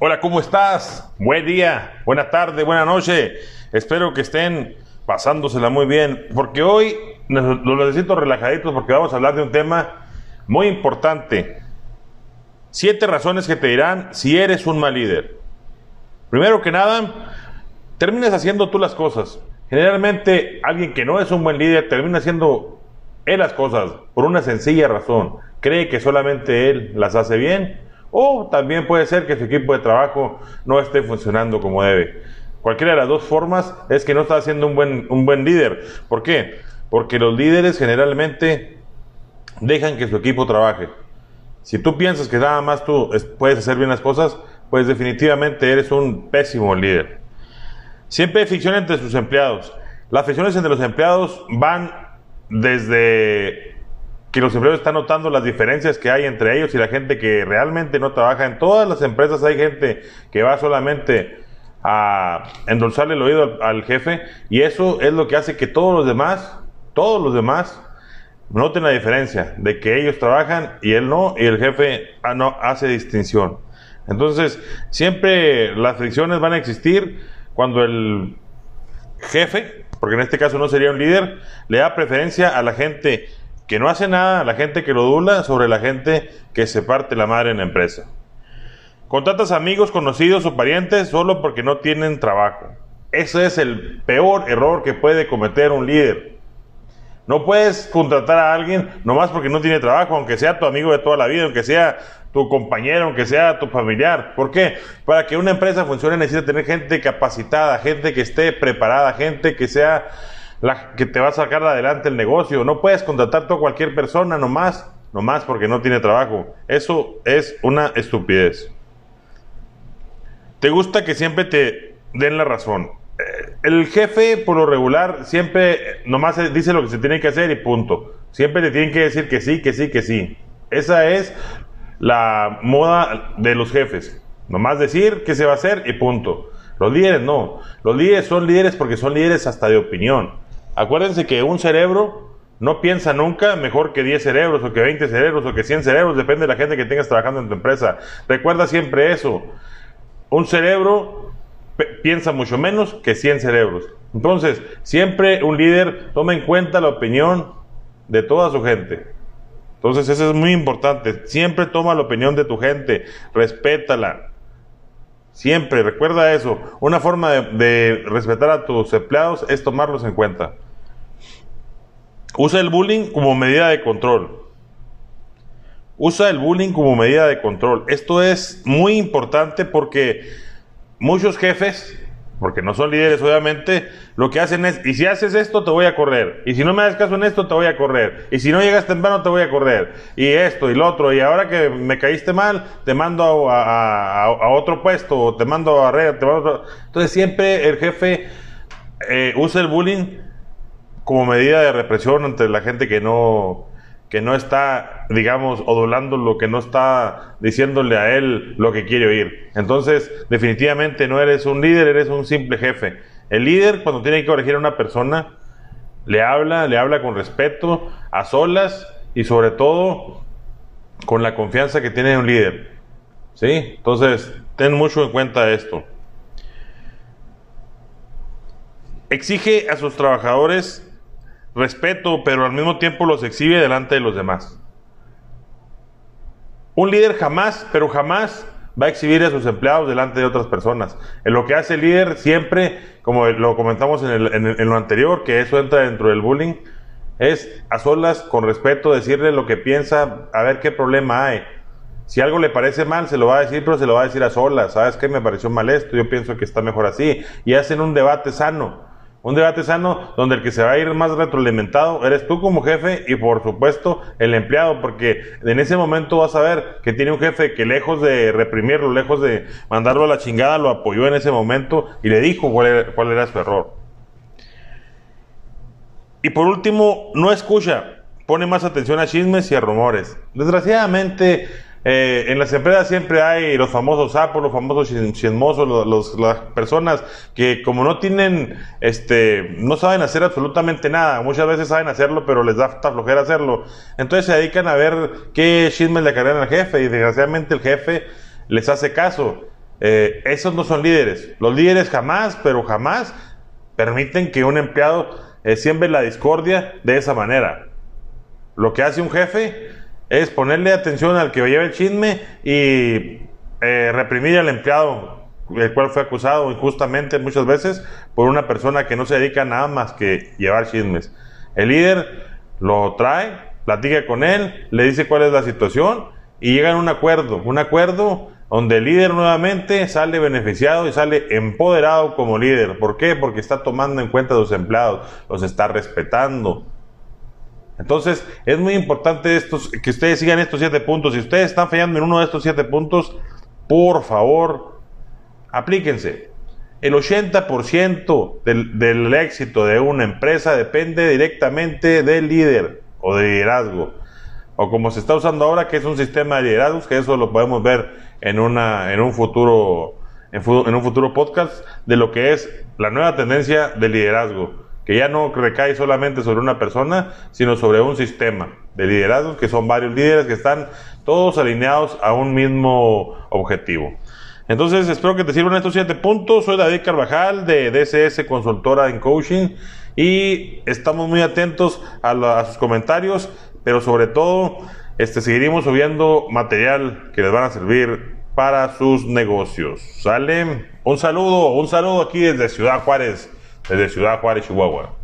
Hola, ¿cómo estás? Buen día, buena tarde, buena noche. Espero que estén pasándosela muy bien, porque hoy lo necesito relajaditos porque vamos a hablar de un tema muy importante. Siete razones que te dirán si eres un mal líder. Primero que nada, terminas haciendo tú las cosas. Generalmente alguien que no es un buen líder termina haciendo él las cosas por una sencilla razón. Cree que solamente él las hace bien o también puede ser que su equipo de trabajo no esté funcionando como debe. Cualquiera de las dos formas es que no está siendo un buen, un buen líder. ¿Por qué? Porque los líderes generalmente dejan que su equipo trabaje. Si tú piensas que nada más tú puedes hacer bien las cosas, pues definitivamente eres un pésimo líder. Siempre hay fricción entre sus empleados. Las fricciones entre los empleados van desde que los empleados están notando las diferencias que hay entre ellos y la gente que realmente no trabaja. En todas las empresas hay gente que va solamente a endulzarle el oído al, jefe y eso es lo que hace que todos los demás, todos los demás, noten la diferencia de que ellos trabajan y él no y el jefe ah, no hace distinción. Entonces, siempre las fricciones van a existir cuando el jefe, porque en este caso no sería un líder, le da preferencia a la gente que no hace nada, la gente que lo dula, sobre la gente que se parte la madre en la empresa. Contratas amigos, conocidos o parientes solo porque no tienen trabajo. Ese es el peor error que puede cometer un líder. No puedes contratar a alguien nomás porque no tiene trabajo, aunque sea tu amigo de toda la vida, aunque sea tu compañero, aunque sea tu familiar. ¿Por qué? Para que una empresa funcione necesita tener gente capacitada, gente que esté preparada, gente que sea la que te va a sacar adelante el negocio. No puedes contratar a cualquier persona nomás, nomás porque no tiene trabajo. Eso es una estupidez. Te gusta que siempre te den la razón. Eh, el jefe, por lo regular, siempre nomás dice lo que se tiene que hacer y punto. Siempre te tienen que decir que sí, que sí, que sí. Esa es la moda de los jefes. Nomás decir qué se va a hacer y punto. Los líderes no. Los líderes son líderes porque son líderes hasta de opinión. Acuérdense que un cerebro no piensa nunca mejor que 10 cerebros o que 20 cerebros o que 100 cerebros, depende de la gente que tengas trabajando en tu empresa. Recuerda siempre eso. Un cerebro piensa mucho menos que 100 cerebros. Entonces, siempre un líder toma en cuenta la opinión de toda su gente. Entonces, eso es muy importante. Siempre toma la opinión de tu gente, respétala. Siempre, recuerda eso. Una forma de, respetar a tus empleados es tomarlos en cuenta. Usa el bullying como medida de control. Usa el bullying como medida de control. Esto es muy importante porque muchos jefes porque no son líderes obviamente, lo que hacen es, y si haces esto te voy a correr, y si no me das caso en esto te voy a correr, y si no llegas temprano te voy a correr, y esto y lo otro, y ahora que me caíste mal, te mando a, otro puesto, o te mando a red, te mando Entonces siempre el jefe eh, usa el bullying como medida de represión ante la gente que no, que no está, digamos, odulando lo que no está diciéndole a él lo que quiere oír. Entonces, definitivamente no eres un líder, eres un simple jefe. El líder, cuando tiene que corregir a una persona, le habla, le habla con respeto, a solas y sobre todo con la confianza que tiene un líder. ¿Sí? Entonces, ten mucho en cuenta esto. Exige a sus trabajadores respeto, pero al mismo tiempo los exhibe delante de los demás. Un líder jamás, pero jamás va a exhibir a sus empleados delante de otras personas. En lo que hace el líder siempre, como lo comentamos en, lo anterior, que eso entra dentro del bullying, es a solas, con respeto, decirle lo que piensa, a ver qué problema hay. Si algo le parece mal, se lo va a decir, pero se lo va a decir a solas. ¿Sabes qué? Me pareció mal esto, yo pienso que está mejor así. Y hacen un debate sano. Un debate sano donde el que se va a ir más retroalimentado eres tú como jefe y por supuesto el empleado, porque en ese momento vas a ver que tiene un jefe que lejos de reprimirlo, lejos de mandarlo a la chingada, lo apoyó en ese momento y le dijo cuál era, cuál era su error. Y por último, no escucha, pone más atención a chismes y a rumores. Desgraciadamente, eh, en las empresas siempre hay los famosos sapos, los famosos chismosos, las personas que como no tienen, este, no saben hacer absolutamente nada. Muchas veces saben hacerlo, pero les da flojera hacerlo. Entonces se dedican a ver qué chismes le cargan al jefe y desgraciadamente el jefe les hace caso. Eh, esos no son líderes. Los líderes jamás, pero jamás permiten que un empleado eh, siembre la discordia de esa manera. Lo que hace un jefe es ponerle atención al que lleva el chisme y eh, reprimir al empleado, el cual fue acusado injustamente muchas veces por una persona que no se dedica a nada más que llevar chismes. El líder lo trae, platica con él, le dice cuál es la situación y llegan a un acuerdo, un acuerdo donde el líder nuevamente sale beneficiado y sale empoderado como líder. ¿Por qué? Porque está tomando en cuenta a sus empleados, los está respetando. Entonces, es muy importante estos, que ustedes sigan estos siete puntos. Si ustedes están fallando en uno de estos siete puntos, por favor, aplíquense. El 80% del, del éxito de una empresa depende directamente del líder o de liderazgo o como se está usando ahora, que es un sistema de liderazgos, que eso lo podemos ver en, una, en, un futuro, en, un futuro podcast, de lo que es la nueva tendencia de liderazgo, que ya no recae solamente sobre una persona, sino sobre un sistema de liderazgos, que son varios líderes que están todos alineados a un mismo objetivo. Entonces, espero que te sirvan estos siete puntos. Soy David Carvajal de DSS Consultora en Coaching y estamos muy atentos a, a sus comentarios pero sobre todo este, seguiremos subiendo material que les van a servir para sus negocios. ¿Sale? Un saludo, un saludo aquí desde Ciudad Juárez, desde Ciudad Juárez, Chihuahua.